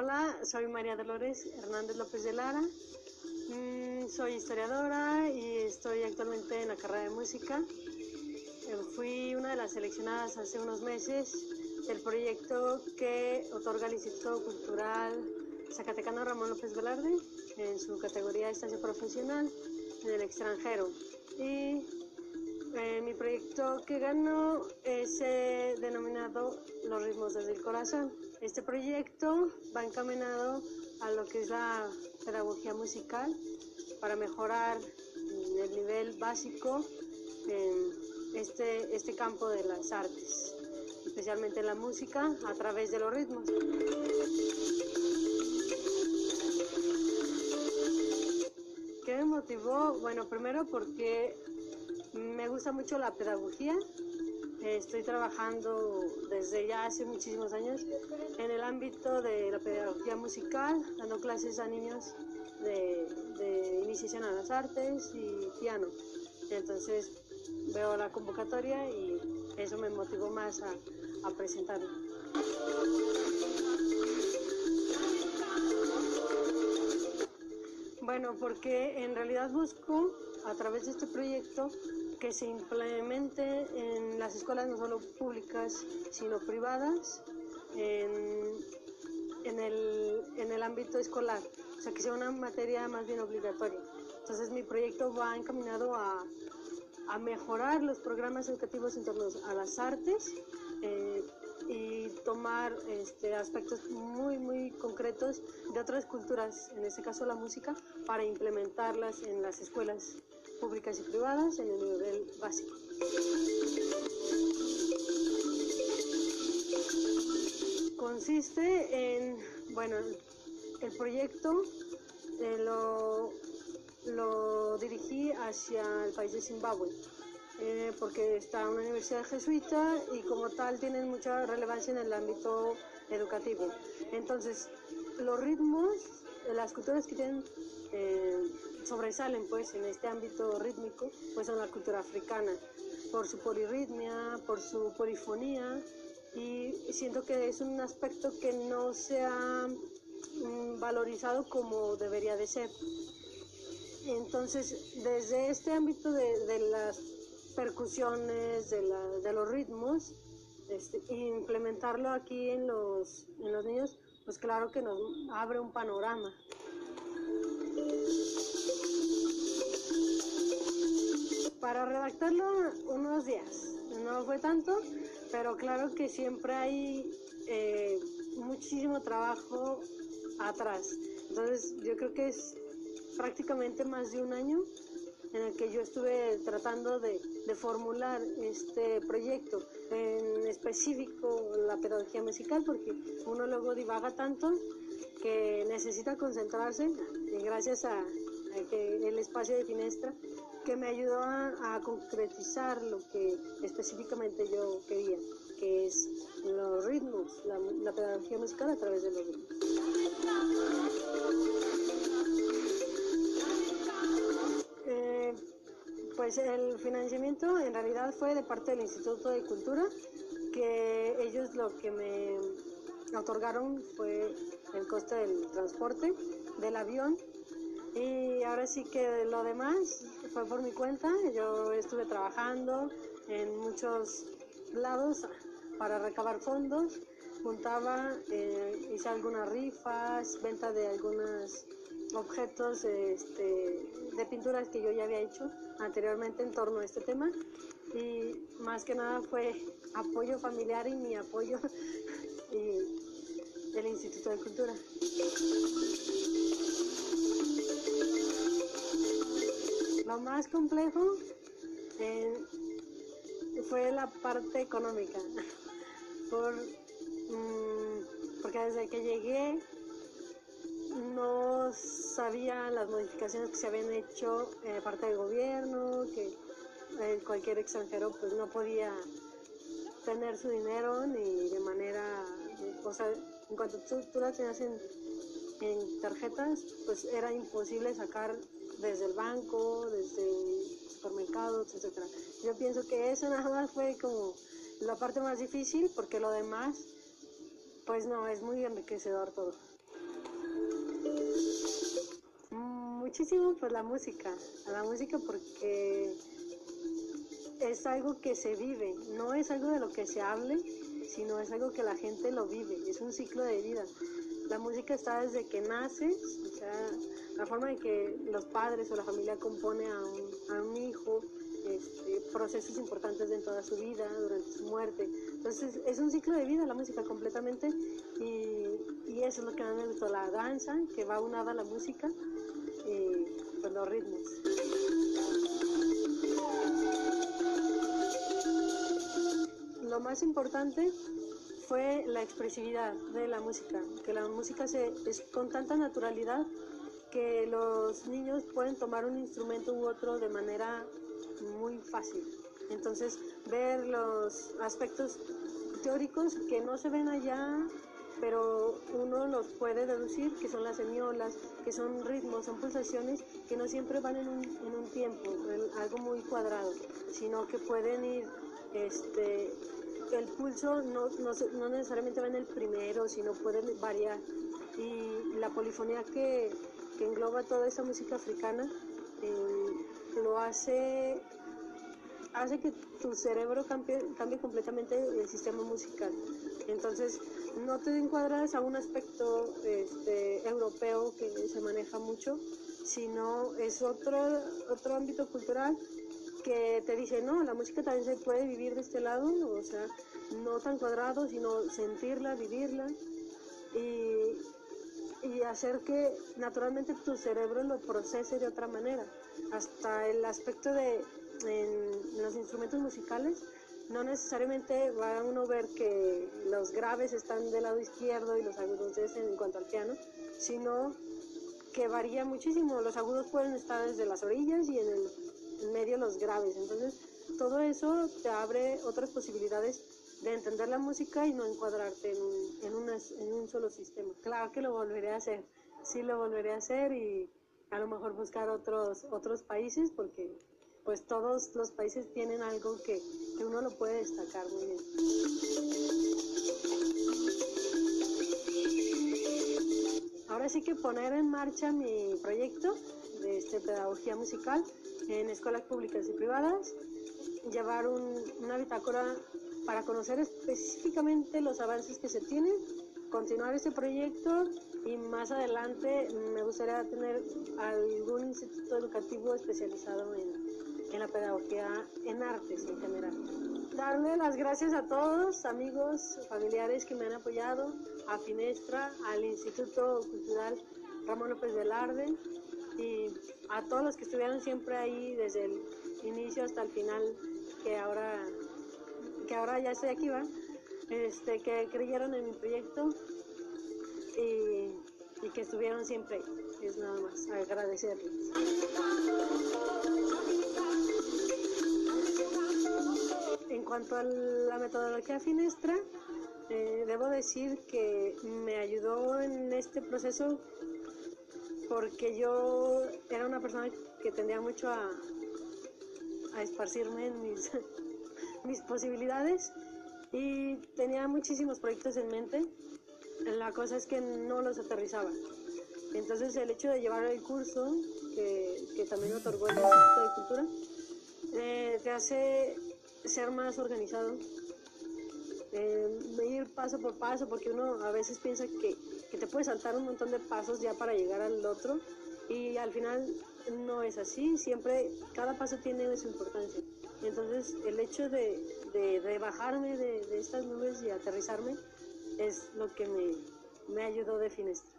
Hola, soy María Dolores Hernández López de Lara. Mm, soy historiadora y estoy actualmente en la carrera de música. Eh, fui una de las seleccionadas hace unos meses del proyecto que otorga el Instituto Cultural Zacatecano Ramón López Velarde en su categoría de estancia profesional en el extranjero. Mi proyecto que ganó es eh, denominado Los ritmos desde el corazón. Este proyecto va encaminado a lo que es la pedagogía musical para mejorar el nivel básico en este, este campo de las artes, especialmente la música a través de los ritmos. ¿Qué me motivó? Bueno, primero porque me gusta mucho la pedagogía. Estoy trabajando desde ya hace muchísimos años en el ámbito de la pedagogía musical, dando clases a niños de, iniciación a las artes y piano. Entonces veo la convocatoria y eso me motivó más a, presentarlo. Bueno, porque en realidad busco a través de este proyecto que se implemente en las escuelas no solo públicas, sino privadas, en, en, el, en el ámbito escolar, o sea, que sea una materia más bien obligatoria. Entonces mi proyecto va encaminado a, a mejorar los programas educativos en torno a las artes eh, y tomar este, aspectos muy, muy concretos de otras culturas, en este caso la música, para implementarlas en las escuelas públicas y privadas en el nivel básico. Consiste en, bueno, el proyecto eh, lo, lo, dirigí hacia el país de Zimbabue, eh, porque está una universidad jesuita y como tal tienen mucha relevancia en el ámbito educativo. Entonces, los ritmos, las culturas que tienen eh, sobresalen pues en este ámbito rítmico pues son la cultura africana por su polirritmia, por su polifonía y siento que es un aspecto que no se ha mm, valorizado como debería de ser. Entonces, desde este ámbito de, las percusiones, de, los ritmos, este, implementarlo aquí en los, en los niños, pues claro que nos abre un panorama. Redactarlo unos días, no fue tanto, pero claro que siempre hay eh, muchísimo trabajo atrás. Entonces yo creo que es prácticamente más de un año en el que yo estuve tratando de, de, formular este proyecto, en específico la pedagogía musical, porque uno luego divaga tanto que necesita concentrarse y gracias a, a que el espacio de Finestra que me ayudó a, concretizar lo que específicamente yo quería, que es los ritmos, la, pedagogía musical a través de los ritmos. Eh, pues el financiamiento en realidad fue de parte del Instituto de Cultura, que ellos lo que me otorgaron fue el coste del transporte, del avión y ahora sí que lo demás fue por mi cuenta. Yo estuve trabajando en muchos lados para recabar fondos. Juntaba, eh, hice algunas rifas, venta de algunos objetos este, de pinturas que yo ya había hecho anteriormente en torno a este tema. Y más que nada fue apoyo familiar y mi apoyo y del Instituto de Cultura. Más complejo eh, fue la parte económica, por, mm, porque desde que llegué no sabía las modificaciones que se habían hecho de parte del gobierno, que eh, cualquier extranjero pues no podía tener su dinero ni de manera, o sea, en cuanto tú, tú la tenías en, en tarjetas, pues era imposible sacar desde el banco, desde supermercados, etcétera. Yo pienso que eso nada más fue como la parte más difícil, porque lo demás, pues no, es muy enriquecedor todo. Muchísimo pues la música, la música porque es algo que se vive, no es algo de lo que se hable, sino es algo que la gente lo vive, es un ciclo de vida. La música está desde que naces, o sea, la forma en que los padres o la familia compone a un, a un hijo, este, procesos importantes dentro de su vida, durante su muerte. Entonces es un ciclo de vida la música completamente y, y eso es lo que a mí me gustó, la danza que va unada a la música y pues, los ritmos. Lo más importante fue la expresividad de la música, que la música se, es con tanta naturalidad que los niños pueden tomar un instrumento u otro de manera muy fácil. Entonces, ver los aspectos teóricos que no se ven allá, pero uno los puede deducir, que son las semiolas, que son ritmos, son pulsaciones que no siempre van en un, tiempo, en algo muy cuadrado, sino que pueden ir, este, el pulso no, no, no necesariamente va en el primero, sino puede variar. Y la polifonía que, que engloba toda esa música africana, eh, lo hace, hace que tu cerebro cambie, cambie completamente el sistema musical. Entonces, no te encuadras a un aspecto este, europeo que se maneja mucho, sino es otro, otro ámbito cultural que te dice, no, la música también se puede vivir de este lado, o sea, no tan cuadrado, sino sentirla, vivirla y, y hacer que naturalmente tu cerebro lo procese de otra manera hasta el aspecto de en los instrumentos musicales, no necesariamente va a uno ver que los graves están del lado izquierdo y los agudos en cuanto al piano, sino que varía muchísimo. Los agudos pueden estar desde las orillas y en el en medio los graves. Entonces, todo eso te abre otras posibilidades de entender la música y no encuadrarte en un, en, una, en un solo sistema. Claro que lo volveré a hacer, sí lo volveré a hacer y a lo mejor buscar otros, otros países porque pues todos los países tienen algo que, que uno lo puede destacar muy bien. Ahora sí que poner en marcha mi proyecto de este, pedagogía musical en escuelas públicas y privadas, llevar un, una bitácora para conocer específicamente los avances que se tienen, continuar este proyecto y más adelante me gustaría tener algún instituto educativo especializado en, en la pedagogía en artes en general. Darle las gracias a todos, amigos, familiares que me han apoyado, a Finestra, al Instituto Cultural Ramón López Velarde y a todos los que estuvieron siempre ahí desde el inicio hasta el final, que ahora, que ahora ya estoy aquí, ¿va? Este, que creyeron en mi proyecto y, y que estuvieron siempre ahí. Es nada más agradecerles. En cuanto a la metodología finestra, eh, debo decir que me ayudó en este proceso porque yo era una persona que tendía mucho a, a esparcirme en mis, mis posibilidades y tenía muchísimos proyectos en mente. La cosa es que no los aterrizaba. Entonces el hecho de llevar el curso, que, también otorgó el Instituto de Cultura, eh, te hace ser más organizado, eh, ir paso por paso, porque uno a veces piensa que, que te puede saltar un montón de pasos ya para llegar al otro y al final no es así, siempre cada paso tiene su importancia. Entonces el hecho de, de, de de, de, estas nubes y aterrizarme es lo que me, me ayudó de finestra.